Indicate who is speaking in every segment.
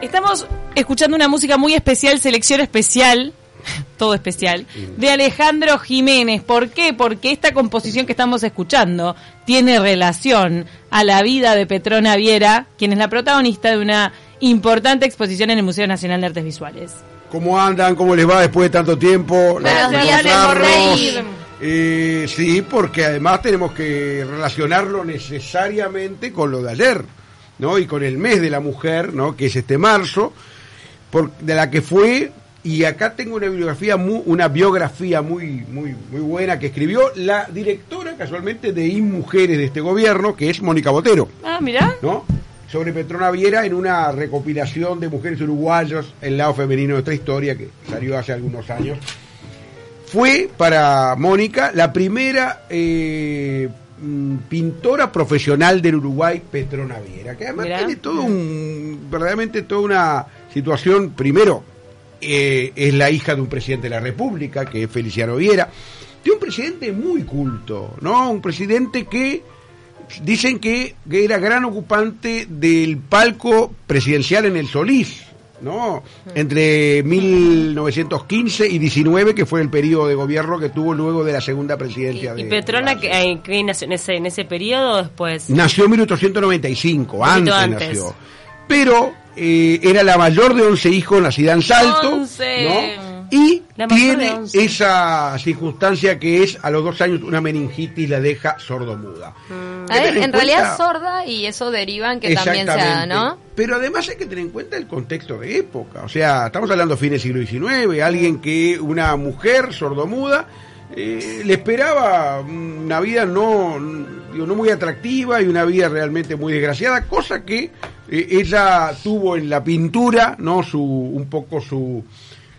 Speaker 1: Estamos escuchando una música muy especial, selección especial, todo especial, de Alejandro Jiménez. ¿Por qué? Porque esta composición que estamos escuchando tiene relación a la vida de Petrona Viera, quien es la protagonista de una importante exposición en el Museo Nacional de Artes Visuales.
Speaker 2: ¿Cómo andan? ¿Cómo les va después de tanto tiempo? Eh, sí, porque además tenemos que relacionarlo necesariamente con lo de ayer, ¿no? Y con el mes de la mujer, ¿no? Que es este marzo, por, de la que fue y acá tengo una biografía muy, una biografía muy muy muy buena que escribió la directora casualmente de InMujeres de este gobierno, que es Mónica Botero.
Speaker 1: Ah, mirá.
Speaker 2: ¿no? sobre Petrona Viera en una recopilación de mujeres uruguayas, el lado femenino de otra historia, que salió hace algunos años. Fue para Mónica la primera eh, pintora profesional del Uruguay, Petrona Viera, que además
Speaker 1: Mirá.
Speaker 2: tiene todo un, verdaderamente toda una situación, primero, eh, es la hija de un presidente de la República, que es Feliciano Viera, de un presidente muy culto, ¿no? Un presidente que dicen que, que era gran ocupante del palco presidencial en el Solís, ¿no? Entre 1915 y 19, que fue el periodo de gobierno que tuvo luego de la segunda presidencia de
Speaker 3: ¿Y Petrona que, qué nació en ese, en ese periodo o después?
Speaker 2: Nació en 1895, antes,
Speaker 3: antes.
Speaker 2: nació. Pero eh, era la mayor de 11 hijos, nacida en Salto,
Speaker 1: Once.
Speaker 2: ¿no? Y tiene
Speaker 3: 11.
Speaker 2: esa circunstancia que es a los dos años una meningitis la deja sordomuda.
Speaker 3: Mm.
Speaker 4: A ver, en realidad es sorda y eso deriva en que también sea. ¿no?
Speaker 2: Pero además hay que tener en cuenta el contexto de época. O sea, estamos hablando fines del siglo XIX, alguien que, una mujer sordomuda, eh, le esperaba una vida no, digo, no muy atractiva y una vida realmente muy desgraciada, cosa que eh, ella tuvo en la pintura, ¿no? Su, un poco su,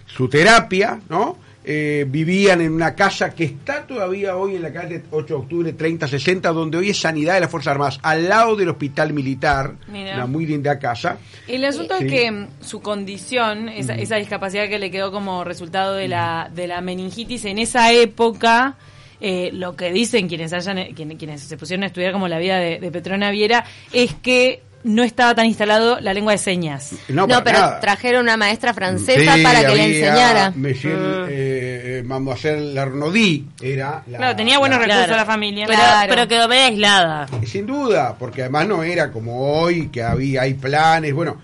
Speaker 2: su terapia, ¿no? Eh, vivían en una casa que está todavía hoy en la calle 8 de octubre 3060, donde hoy es Sanidad de las Fuerzas Armadas, al lado del Hospital Militar, una muy linda casa.
Speaker 1: El asunto
Speaker 2: Sí.
Speaker 1: es que mm, su condición, esa, esa discapacidad que le quedó como resultado de la, de la meningitis en esa época, eh, lo que dicen quienes hayan, quien- quienes se pusieron a estudiar como la vida de, de Petrona Viera, es que no estaba tan instalado la lengua de señas.
Speaker 2: No,
Speaker 4: pero
Speaker 2: nada.
Speaker 4: trajeron una maestra francesa
Speaker 2: Sí,
Speaker 4: para que le enseñara.
Speaker 2: Monsieur,
Speaker 3: Mm.
Speaker 2: eh, Mademoiselle Larnaudy era la,
Speaker 1: Claro, tenía buenos
Speaker 2: la-
Speaker 1: recursos
Speaker 3: Claro.
Speaker 1: la familia.
Speaker 3: Pero,
Speaker 4: Claro.
Speaker 3: pero quedó medio aislada.
Speaker 2: Sin duda, porque además no era como hoy, que había, hay planes, bueno.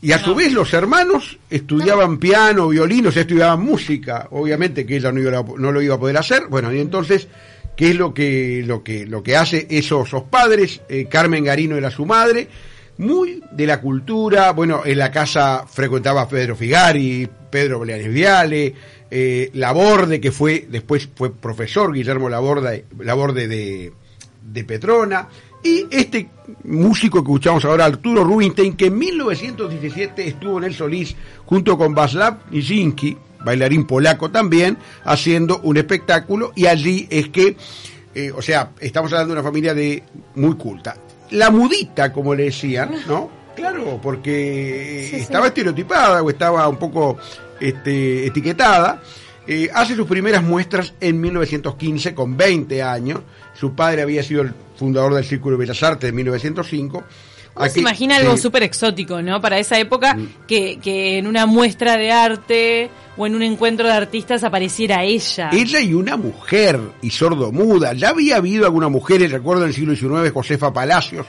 Speaker 2: Y a su vez los hermanos estudiaban piano, violín, o sea, estudiaban música. Obviamente que ella no, iba a- no lo iba a poder hacer. Bueno, y entonces, ¿qué es lo que, lo que, lo que hace esos, esos padres? Eh, Carmen Garino era su madre, muy de la cultura. Bueno, en la casa frecuentaba Pedro Figari, Pedro Beleanes Viale, eh, Laborde, que fue, después fue profesor, Guillermo Laborde, Laborde de, Petrona, y este músico que escuchamos ahora, Arturo Rubinstein, que en 1917 estuvo en el Solís junto con Václav Nijinsky, bailarín polaco también, haciendo un espectáculo, y allí es que, eh, o sea, estamos hablando de una familia de muy culta. La mudita, como le decían, ¿no? Claro, porque eh, estaba estereotipada o estaba un poco este, etiquetada. Eh, hace sus primeras muestras en 1915 con 20 años. Su padre había sido el fundador del Círculo de Bellas Artes en 1905.
Speaker 1: Uno se imagina algo
Speaker 2: sí.
Speaker 1: súper exótico, ¿no? Para esa época,
Speaker 2: Mm.
Speaker 1: que, que en una muestra de arte o en un encuentro de artistas apareciera ella.
Speaker 2: Ella y una mujer, y sordomuda. Ya había habido alguna mujer, recuerdo en el siglo XIX, Josefa Palacios,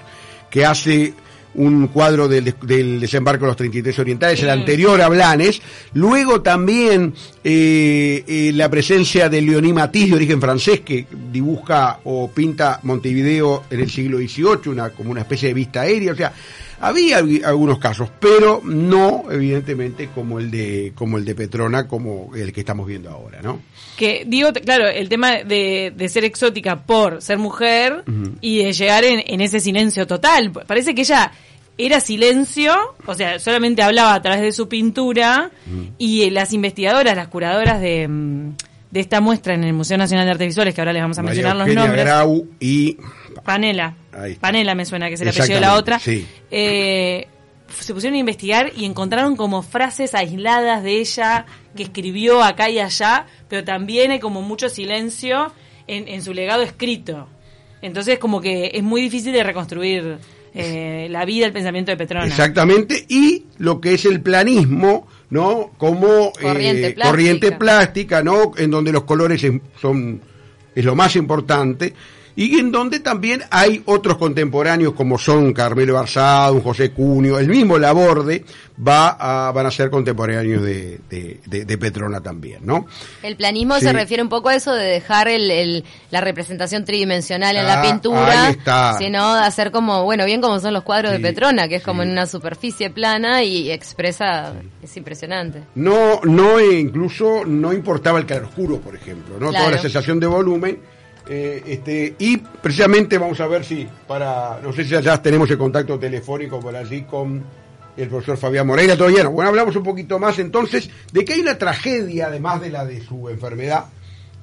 Speaker 2: que hace un cuadro del, del desembarco de los 33 orientales, el anterior a Blanes. Luego también eh, eh, la presencia de Leoní Matisse, de origen francés, que dibuja o pinta Montevideo en el siglo XVIII, una, como una especie de vista aérea. O sea, había algu- algunos casos, pero no, evidentemente, como el de, como el de Petrona, como el que estamos viendo ahora, ¿no?
Speaker 1: Que digo, claro, el tema de, de ser exótica por ser mujer y de llegar en, en ese silencio total. Parece que ella era silencio, o sea, solamente hablaba a través de su pintura y las investigadoras, las curadoras de, mm, de esta muestra en el Museo Nacional de Artes Visuales, que ahora les vamos a
Speaker 2: María
Speaker 1: mencionar los nombres.
Speaker 2: Grau y
Speaker 1: Panela. Panela me suena que es el apellido de la otra.
Speaker 2: Sí.
Speaker 1: Eh, se pusieron a investigar y encontraron como frases aisladas de ella que escribió acá y allá, pero también hay como mucho silencio en, en su legado escrito. Entonces como que es muy difícil de reconstruir eh, la vida, el pensamiento de Petrona.
Speaker 2: Exactamente, y lo que es el planismo, ¿no? Como
Speaker 4: Corriente
Speaker 2: eh,
Speaker 4: plástica.
Speaker 2: corriente plástica, ¿no? En donde los colores es- son es lo más importante y en donde también hay otros contemporáneos como son Carmelo Barzado, José Cunio, el mismo Laborde va a, van a ser contemporáneos de, de, de- de Petrona también, ¿no?
Speaker 4: El planismo
Speaker 2: Sí.
Speaker 4: se refiere un poco a eso de dejar el, el- la representación tridimensional en la
Speaker 2: Ah,
Speaker 4: pintura,
Speaker 2: ahí está.
Speaker 4: sino de hacer como, bueno, bien como son los cuadros
Speaker 2: Sí,
Speaker 4: de Petrona, que es como en una superficie plana y expresa, es impresionante.
Speaker 2: No, no, e incluso no importaba el claroscuro, por ejemplo, ¿no?
Speaker 4: Claro.
Speaker 2: Toda la sensación de volumen. Eh, este, y precisamente vamos a ver si para, no sé si ya tenemos el contacto telefónico por allí con el profesor Fabián Moreira, todavía no. Bueno, hablamos un poquito más entonces de que hay una tragedia, además de la de su enfermedad,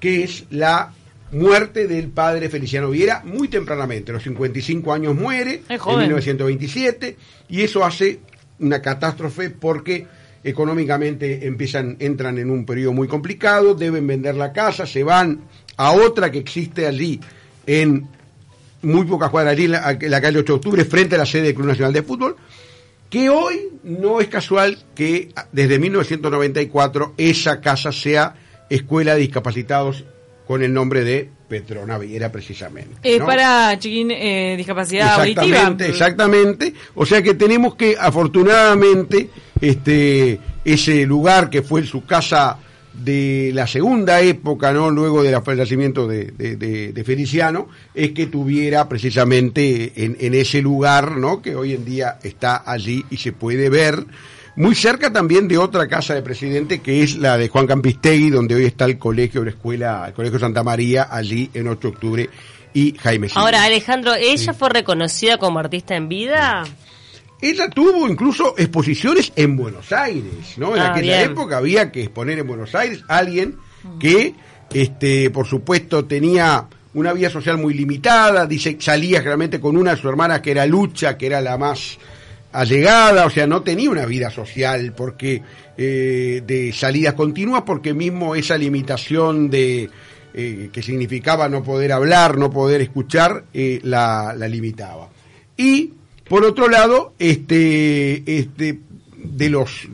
Speaker 2: que es la muerte del padre Feliciano Viera muy tempranamente, a los 55 años muere, en
Speaker 1: joven.
Speaker 2: 1927, y eso hace una catástrofe porque económicamente empiezan, entran en un periodo muy complicado, deben vender la casa, se van a otra que existe allí en muy pocas cuadras, allí en la, en la calle 8 de octubre, frente a la sede del Club Nacional de Fútbol, que hoy no es casual que desde 1994 esa casa sea Escuela de Discapacitados con el nombre de Petrona Viera precisamente.
Speaker 1: Es
Speaker 2: ¿no?
Speaker 1: para chiquín eh, discapacidad auditiva.
Speaker 2: Exactamente, exactamente. O sea que tenemos que, afortunadamente, este, ese lugar que fue su casa de la segunda época, ¿no? Luego del fallecimiento de, de- de- de Feliciano, es que tuviera precisamente en, en ese lugar, ¿no? Que hoy en día está allí y se puede ver. Muy cerca también de otra casa de presidente que es la de Juan Campistegui, donde hoy está el colegio, la escuela, el colegio Santa María, allí en 8 de octubre y Jaime Silva.
Speaker 3: Ahora, Alejandro, ¿ella fue reconocida como artista en vida?
Speaker 2: Ella tuvo incluso exposiciones en Buenos Aires, ¿no? En
Speaker 3: Ah,
Speaker 2: aquella
Speaker 3: bien.
Speaker 2: época había que exponer en Buenos Aires alguien que, este, por supuesto, tenía una vida social muy limitada, dice, salía generalmente con una de sus hermanas que era Lucha, que era la más allegada, o sea, no tenía una vida social porque eh, de salidas continuas, porque mismo esa limitación de eh, que significaba no poder hablar, no poder escuchar, eh, la, la limitaba. Y por otro lado, este, este, de los,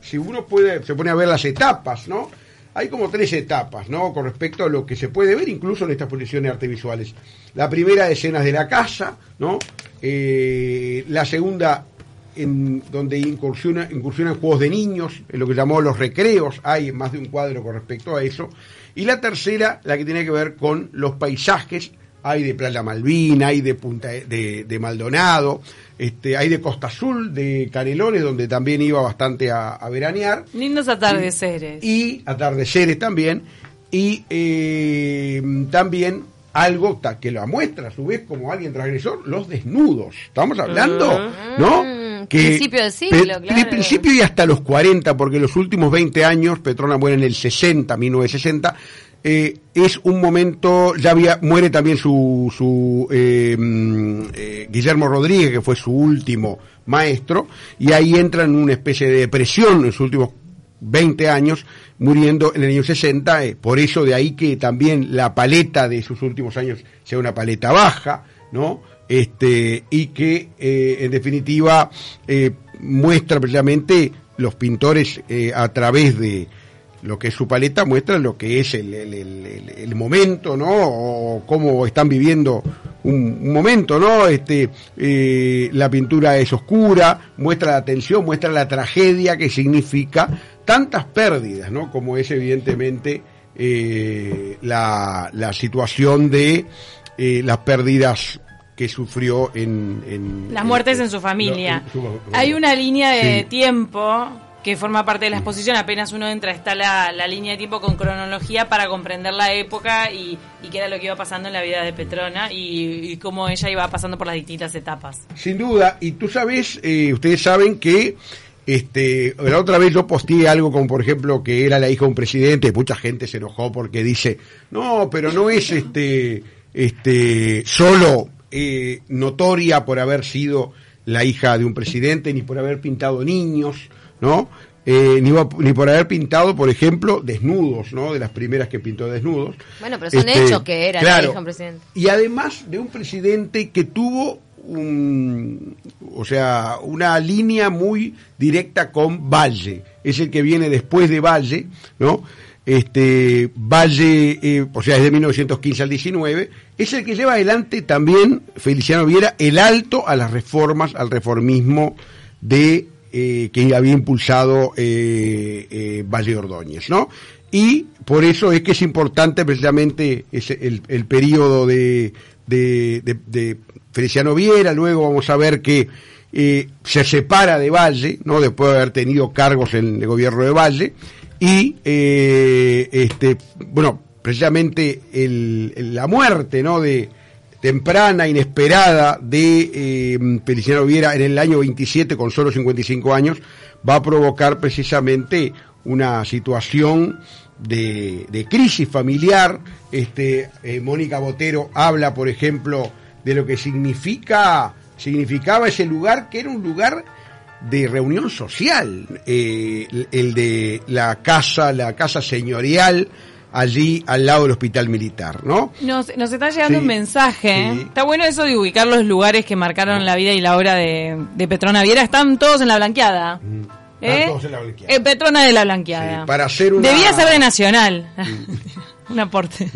Speaker 2: si uno puede, se pone a ver las etapas, ¿no? Hay como tres etapas, ¿no? Con respecto a lo que se puede ver incluso en estas posiciones de artes visuales. La primera, escenas de la casa, ¿no? Eh, la segunda, en donde incursiona, incursionan juegos de niños, en lo que llamó los recreos, hay más de un cuadro con respecto a eso. Y la tercera, la que tiene que ver con los paisajes, hay de Playa Malvina, hay de Punta de, de Maldonado, este, hay de Costa Azul, de Canelones, donde también iba bastante a, a veranear,
Speaker 1: Lindos atardeceres.
Speaker 2: y atardeceres también, y eh, también algo que lo muestra a su vez como alguien transgresor, los desnudos. Estamos hablando, ¿no?
Speaker 4: Mm, principio del siglo,
Speaker 2: pe-
Speaker 4: claro.
Speaker 2: pri- principio y hasta los 40, porque los últimos 20 años, Petrona muere en el 60, 1960, eh, es un momento, ya había, muere también su, su eh, mm, eh, Guillermo Rodríguez, que fue su último maestro, y ahí entra en una especie de depresión en sus últimos 20 años, muriendo en el año 60, eh, por eso de ahí que también la paleta de sus últimos años sea una paleta baja, ¿no? Este, y que en definitiva muestra precisamente los pintores a través de lo que es su paleta, muestra lo que es el, el- el- momento, ¿no? O cómo están viviendo un, un momento, ¿no? Este, eh, la pintura es oscura, muestra la tensión, muestra la tragedia que significa tantas pérdidas, ¿no? Como es evidentemente eh, la, la situación de eh, las pérdidas que sufrió en... en-
Speaker 1: Las muertes
Speaker 2: en-
Speaker 1: en su familia.
Speaker 2: no, en su-
Speaker 1: Hay una línea de
Speaker 2: Sí.
Speaker 1: tiempo que forma parte de la exposición, apenas uno entra está la, la línea de tiempo con cronología para comprender la época y, y qué era lo que iba pasando en la vida de Petrona y, y cómo ella iba pasando por las distintas etapas.
Speaker 2: Sin duda, y tú sabes, eh, ustedes saben que este, la otra vez yo posteé algo como por ejemplo que era la hija de un presidente, mucha gente se enojó porque dice, no, pero no es este, este, solo eh, notoria por haber sido la hija de un presidente, ni por haber pintado niños, ¿no? Eh, ni, por haber pintado, por ejemplo, desnudos, ¿no? De las primeras que pintó desnudos.
Speaker 4: Bueno, pero son
Speaker 2: Este,
Speaker 4: hechos que era la
Speaker 2: claro,
Speaker 4: hija de un presidente.
Speaker 2: y además de un presidente que tuvo un, o sea, una línea muy directa con Valle. Es el que viene después de Valle, ¿no? Este, Valle, eh, o sea, es de 1915 al 19, es el que lleva adelante también Feliciano Viera el alto a las reformas, al reformismo de eh, que había impulsado eh, eh, Valle Ordóñez, ¿no? Y por eso es que es importante precisamente ese, el, periodo de, de, de, de Feliciano Viera, luego vamos a ver que eh, se separa de Valle, ¿no? Después de haber tenido cargos en el gobierno de Valle, y este, bueno, precisamente el- la muerte, ¿no? De temprana, inesperada de eh, Feliciano Viera en el año 27 con solo 55 años va a provocar precisamente una situación de, de crisis familiar. Este, eh, Mónica Botero habla, por ejemplo, de lo que significa, significaba ese lugar, que era un lugar de reunión social, eh, el- el de la casa, la casa señorial, allí al lado del hospital militar, ¿no?
Speaker 1: Nos, nos está llegando
Speaker 2: Sí,
Speaker 1: un mensaje.
Speaker 2: sí.
Speaker 1: Está bueno eso de ubicar los lugares que marcaron la vida y la obra de, de Petrona Viera. Están todos en la blanqueada.
Speaker 2: Están todos en la blanqueada.
Speaker 1: Eh, Petrona de la blanqueada.
Speaker 2: Sí, para hacer una-
Speaker 1: Debía ser de Nacional. un aporte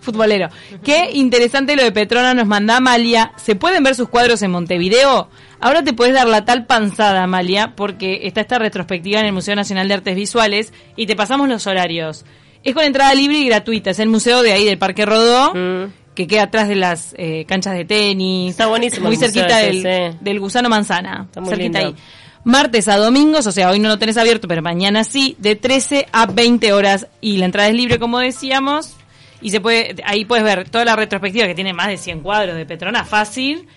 Speaker 1: futbolero. Qué interesante lo de Petrona nos manda Amalia. ¿Se pueden ver sus cuadros en Montevideo? Ahora te puedes dar la tal panzada, Amalia, porque está esta retrospectiva en el Museo Nacional de Artes Visuales y te pasamos los horarios. Es con entrada libre y gratuita. Es el museo de ahí del Parque Rodó,
Speaker 3: Mm.
Speaker 1: que queda atrás de las eh, canchas de tenis.
Speaker 3: Está buenísimo
Speaker 1: Muy cerquita del,
Speaker 3: sí.
Speaker 1: del Gusano Manzana.
Speaker 3: Está muy
Speaker 1: cerquita
Speaker 3: lindo.
Speaker 1: ahí. Martes a domingos, o sea, hoy no lo tenés abierto, pero mañana sí, de 13 a 20 horas. Y la entrada es libre, como decíamos. Y se puede, ahí puedes ver toda la retrospectiva que tiene más de 100 cuadros de Petrona, fácil.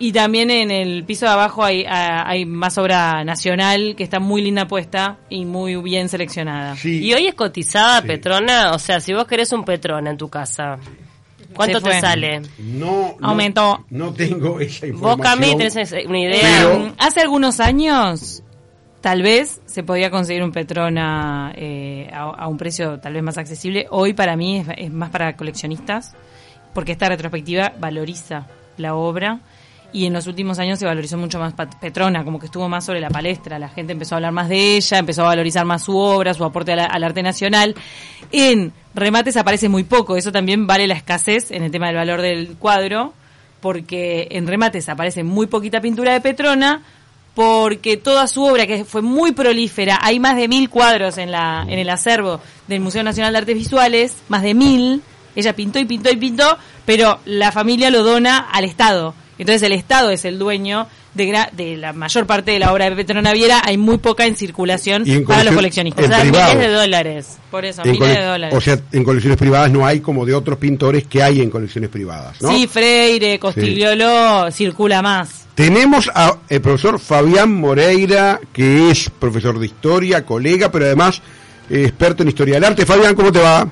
Speaker 1: Y también en el piso de abajo hay, hay más obra nacional que está muy linda puesta y muy bien seleccionada.
Speaker 2: Sí.
Speaker 3: Y hoy es cotizada
Speaker 2: Sí.
Speaker 3: Petrona, o sea, si vos querés un Petrona en tu casa, ¿cuánto te sale?
Speaker 2: No, no-
Speaker 1: Aumentó.
Speaker 2: No, tengo esa
Speaker 3: Vos,
Speaker 2: información.
Speaker 3: Cami, tenés una idea.
Speaker 2: Pero-
Speaker 1: Mm, Hace algunos años, tal vez se podía conseguir un Petrona eh, a, a un precio tal vez más accesible. Hoy para mí es, es más para coleccionistas, porque esta retrospectiva valoriza la obra. Y en los últimos años se valorizó mucho más Petrona, como que estuvo más sobre la palestra. La gente empezó a hablar más de ella, empezó a valorizar más su obra, su aporte al arte nacional. En remates aparece muy poco, eso también vale la escasez en el tema del valor del cuadro, porque en remates aparece muy poquita pintura de Petrona, porque toda su obra, que fue muy prolífera, hay más de mil cuadros en, la, en el acervo del Museo Nacional de Artes Visuales, más de mil, ella pintó y pintó y pintó, pero la familia lo dona al Estado. Entonces el Estado es el dueño de, gra- de la mayor parte de la obra de Petrona Viera, hay muy poca en circulación
Speaker 2: en
Speaker 1: para los coleccionistas.
Speaker 3: O sea,
Speaker 2: privado.
Speaker 3: miles de dólares.
Speaker 1: Por eso,
Speaker 2: En
Speaker 1: miles de dólares.
Speaker 2: O sea, en colecciones privadas no hay como de otros pintores que hay en colecciones privadas, ¿no?
Speaker 1: Sí, Freire, Costigliolo, circula más.
Speaker 2: Tenemos al profesor Fabián Moreira, que es profesor de historia, colega, pero además eh, experto en historia del arte. Fabián, ¿cómo te va?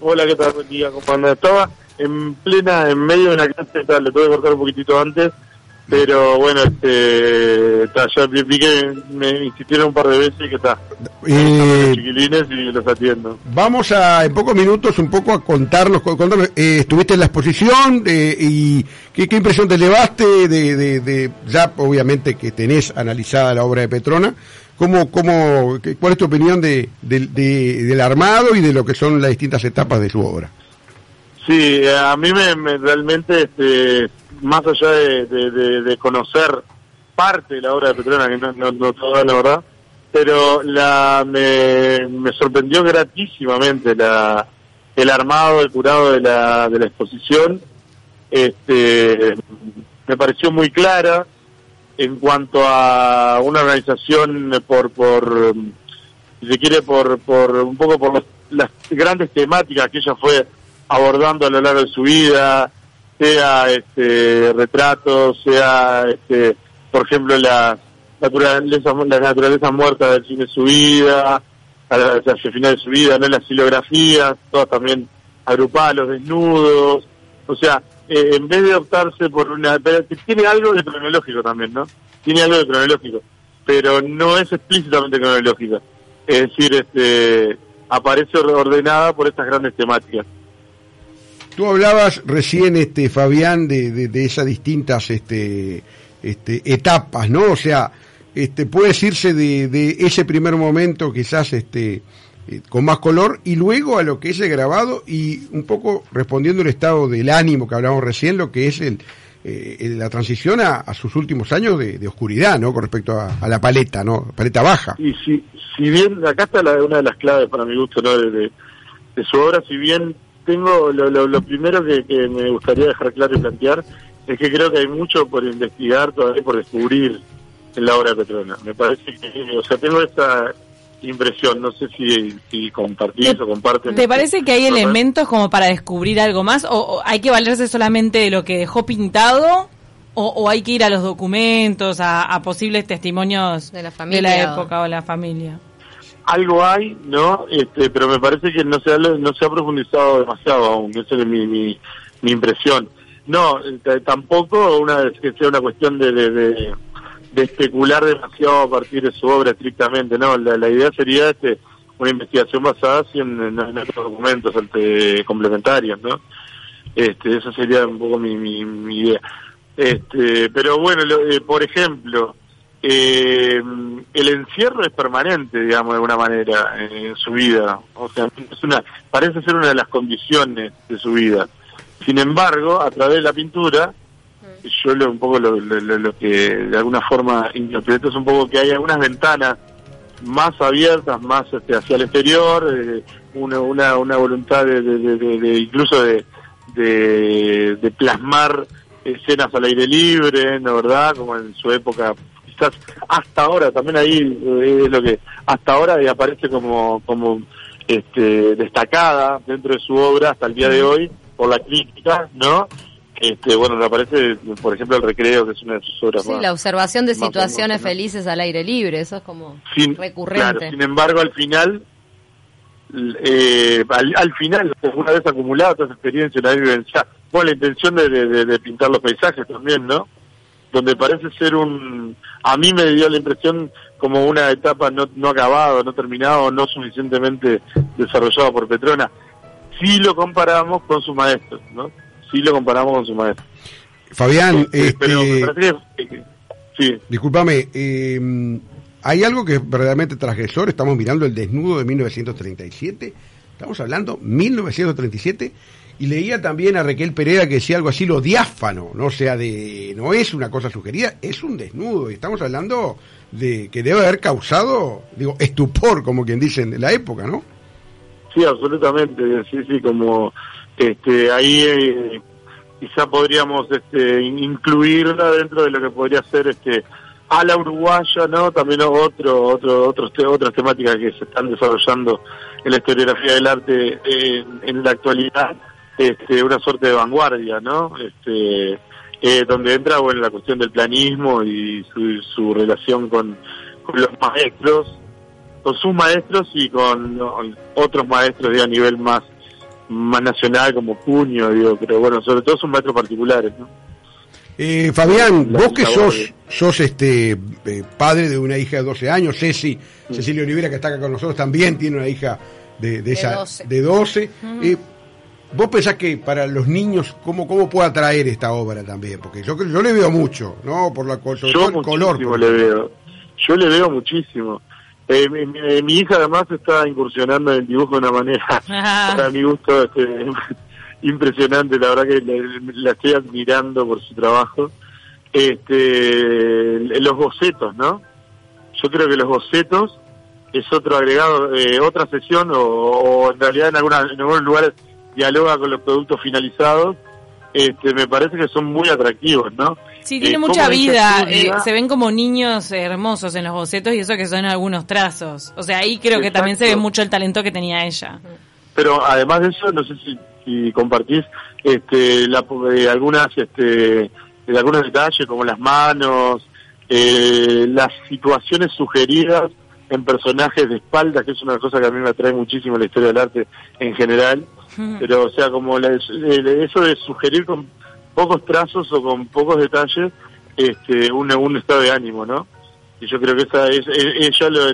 Speaker 5: Hola, ¿qué tal? Buen día, compañero. Estaba en plena, en medio de una clase, tal, le tuve que cortar un poquitito antes, pero bueno, este, ta, ya vi, vi que me insistieron un par de veces y que está.
Speaker 2: Eh,
Speaker 5: Los chiquilines y los atiendo.
Speaker 2: Vamos a, en pocos minutos, un poco a contarnos, cu- contarnos, eh, estuviste en la exposición eh, y ¿qué, qué impresión te llevaste de, de, de- ya obviamente que tenés analizada la obra de Petrona, ¿cómo, cómo, ¿cuál es tu opinión de, de- del armado y de lo que son las distintas etapas de su obra?
Speaker 5: Sí, eh, a mí me, me- realmente, este, más allá de, conocer parte de la obra de Petrona, que no, no, no toda la verdad, pero la, me, me sorprendió gratísimamente la, el armado, el curado de la, de la exposición. Este, me pareció muy clara en cuanto a una organización por, por si se quiere, por, por un poco por los- las grandes temáticas que ella fue abordando a lo largo de su vida, sea este, retratos, sea, este, por ejemplo, la naturaleza, la naturaleza muerta del fin de su vida, hacia el final de su vida, ¿no? las silografías, todas también agrupadas, los desnudos, o sea, eh, en vez de optarse por una... pero tiene algo de cronológico también, ¿no? Tiene algo de cronológico, pero no es explícitamente cronológica. Es decir, este aparece or- ordenada por estas grandes temáticas.
Speaker 2: Tú hablabas recién, este, Fabián, de, de, esas distintas este, este, etapas, ¿no? O sea, este, puede decirse de, de ese primer momento quizás este, eh, con más color y luego a lo que es el grabado y un poco respondiendo el estado del ánimo que hablamos recién, lo que es el, eh, la transición a, a sus últimos años de, de oscuridad, ¿no? Con respecto a, a la paleta, ¿no? Paleta baja.
Speaker 5: Y si, si bien, acá está la- una de las claves para mi gusto, ¿no? De- de su obra, si bien tengo, lo, lo, lo primero que, que me gustaría dejar claro y plantear es que creo que hay mucho por investigar, todavía por descubrir en la obra de Petrona. Me parece que, o sea, tengo esta impresión, no sé si, si compartís
Speaker 1: ¿Te-
Speaker 5: o comparten.
Speaker 1: ¿Te parece que hay elementos como para descubrir algo más? ¿O, o hay que valerse solamente de lo que dejó pintado? ¿O, o hay que ir a los documentos, a, a posibles testimonios
Speaker 4: De la familia,
Speaker 1: de la época o la familia?
Speaker 5: Algo hay, ¿no? Este, pero me parece que no se ha, no se ha profundizado demasiado aún, esa es mi, mi, impresión. No, t- tampoco una que sea una cuestión de, de, de, de especular demasiado a partir de su obra estrictamente, no, la, la idea sería este, una investigación basada en, en, en documentos este, complementarios, ¿no? Este, esa sería un poco mi, mi, mi idea. Este, pero bueno, lo- eh, por ejemplo, eh, el encierro es permanente, digamos, de alguna manera, eh, en su vida. O sea, es una, parece ser una de las condiciones de su vida. Sin embargo, a través de la pintura, yo lo, un poco lo, que de alguna forma interpreto es un poco que hay algunas ventanas más abiertas, más este, hacia el exterior, eh, una, una, una voluntad de, de- de- de- incluso de plasmar escenas al aire libre, ¿no verdad? Como en su época, quizás hasta ahora, también ahí eh, es lo que hasta ahora aparece como, como este, destacada dentro de su obra hasta el día de hoy por la crítica, ¿no? Este, bueno, me aparece, por ejemplo, El Recreo, que es una de sus obras
Speaker 4: Sí,
Speaker 5: más.
Speaker 4: la observación de situaciones felices al aire libre, eso es como
Speaker 5: Sin-
Speaker 4: recurrente.
Speaker 5: Claro, sin embargo, al final, eh, al, al final, una vez acumulada toda esa experiencia, una vez vivenciada, bueno, la intención de- de pintar los paisajes también, ¿no? Donde parece ser un, a mí me dio la impresión como una etapa no, no acabada, no terminada, no suficientemente desarrollada por Petrona. Si lo comparamos con su maestro, ¿no? Si lo comparamos con su maestro.
Speaker 2: Fabián,
Speaker 5: pero me
Speaker 2: este,
Speaker 5: que, sí,
Speaker 2: discúlpame, eh, hay algo que es verdaderamente transgresor, estamos mirando el desnudo de 1937, estamos hablando 1937, y leía también a Raquel Pereira que decía algo así, lo diáfano, no o sea, de, no es una cosa sugerida, es un desnudo, y estamos hablando de que debe haber causado, digo, estupor, como quien dicen, de la época, ¿no?
Speaker 5: Sí, absolutamente, sí, sí, como este ahí eh, quizá podríamos este in- incluirla dentro de lo que podría ser este a la uruguaya, ¿no? También otro otro otros te- otras temáticas que se están desarrollando en la historiografía del arte eh, en la actualidad, este una suerte de vanguardia, ¿no? Este eh, donde entra bueno la cuestión del planismo y su, su relación con, con los maestros con sus maestros y con ¿no? otros maestros de a nivel más más nacional como Puño, digo, pero bueno, sobre todo sus maestros particulares, ¿no?
Speaker 2: Eh, Fabián,
Speaker 5: La
Speaker 2: vos que sos,
Speaker 5: de-
Speaker 2: sos este eh, padre de una hija de 12 años, Ceci, Cecilia Olivera que está acá con nosotros también tiene una hija de, de, esa,
Speaker 4: 12.
Speaker 2: de 12. Eh, ¿Vos pensás que para los niños, cómo, cómo puede atraer esta obra también? Porque yo, creo- yo le veo mucho, ¿no? Por la, sobre todo
Speaker 5: Yo
Speaker 2: el color. por-
Speaker 5: le veo. Yo le veo muchísimo. Eh, mi, mi- mi hija además está incursionando en el dibujo de una manera, para mi gusto, este, impresionante. La verdad que la, la estoy admirando por su trabajo. Este, los bocetos, ¿no? Yo creo que los bocetos es otro agregado, eh, otra sesión, o, o en realidad en, alguna, en algunos lugares dialoga con los productos finalizados. Este, me parece que son muy atractivos, ¿no?
Speaker 1: Sí,
Speaker 5: Eh,
Speaker 1: tiene
Speaker 5: cómo
Speaker 1: mucha vida. eh, se ven como niños hermosos en los bocetos y eso que son algunos trazos. O sea, ahí creo que también se ve mucho el talento que tenía ella.
Speaker 5: pero además de eso no sé si, si compartís este la, eh, algunas este eh, algunos detalles como las manos eh, las situaciones sugeridas en personajes de espalda que es una cosa que a mí me atrae muchísimo en la historia del arte en general pero o sea como la- eso de sugerir con pocos trazos o con pocos detalles este un, estado de ánimo no y yo creo que esa es, ella lo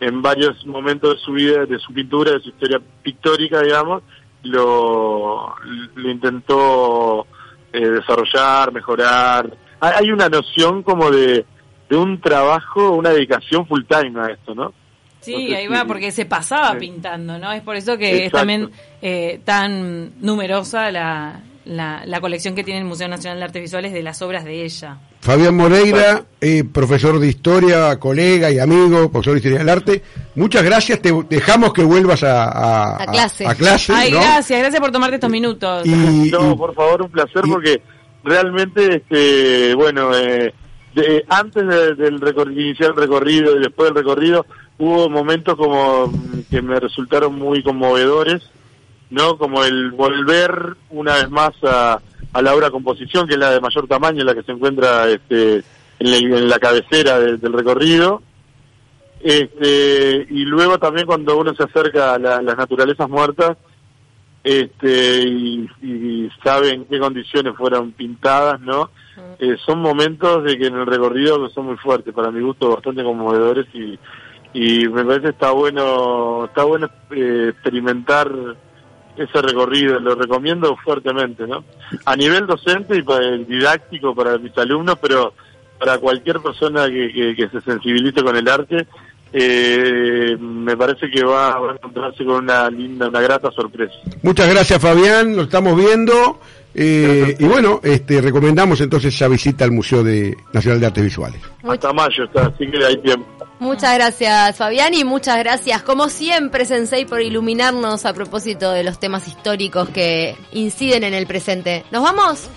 Speaker 5: en, varios momentos de su vida, de su pintura, de su historia pictórica, digamos, lo, intentó eh, desarrollar, mejorar. Hay, hay una noción como de, de un trabajo, una dedicación full time a esto, ¿no?
Speaker 1: Sí,
Speaker 5: No sé
Speaker 1: ahí
Speaker 5: si-
Speaker 1: va, porque se pasaba
Speaker 5: Sí.
Speaker 1: pintando, ¿no? Es por eso que es también eh, tan numerosa la, la, la colección que tiene el Museo Nacional de Artes Visuales de las obras de ella.
Speaker 2: Fabián Moreira, eh, profesor de historia, colega y amigo, profesor de historia del arte. Muchas gracias, te dejamos que vuelvas a, a,
Speaker 4: A clase.
Speaker 2: a clase,
Speaker 1: Ay,
Speaker 2: ¿no?
Speaker 1: gracias, gracias por tomarte estos minutos.
Speaker 2: Y,
Speaker 5: No,
Speaker 2: y-
Speaker 5: por favor, un placer
Speaker 2: y-
Speaker 5: porque realmente, este, bueno, eh, de- antes de- del recor- iniciar el recorrido y después del recorrido, hubo momentos como mm, que me resultaron muy conmovedores, ¿no? Como el volver una vez más a, a la obra composición, que es la de mayor tamaño, la que se encuentra este, en, la, en la cabecera de- del recorrido. Este, y luego también cuando uno se acerca a la- las naturalezas muertas, este y, y sabe en qué condiciones fueron pintadas, ¿no? Eh, son momentos de que en el recorrido que son muy fuertes, para mi gusto bastante conmovedores y, y me parece está bueno, está bueno eh, experimentar ese recorrido, lo recomiendo fuertemente, ¿no? A nivel docente y para el didáctico para mis alumnos, pero para cualquier persona que, se sensibilice con el arte, eh, me parece que va, va a encontrarse con una linda, una grata sorpresa.
Speaker 2: muchas gracias Fabián, lo estamos viendo. Eh, y bueno, este, recomendamos entonces esa visita al Museo de Nacional de Artes Visuales.
Speaker 5: Hasta mayo está, así que hay tiempo.
Speaker 4: Muchas gracias, Fabián, y muchas gracias, como siempre, Sensei, por iluminarnos a propósito de los temas históricos que inciden en el presente. ¿Nos vamos?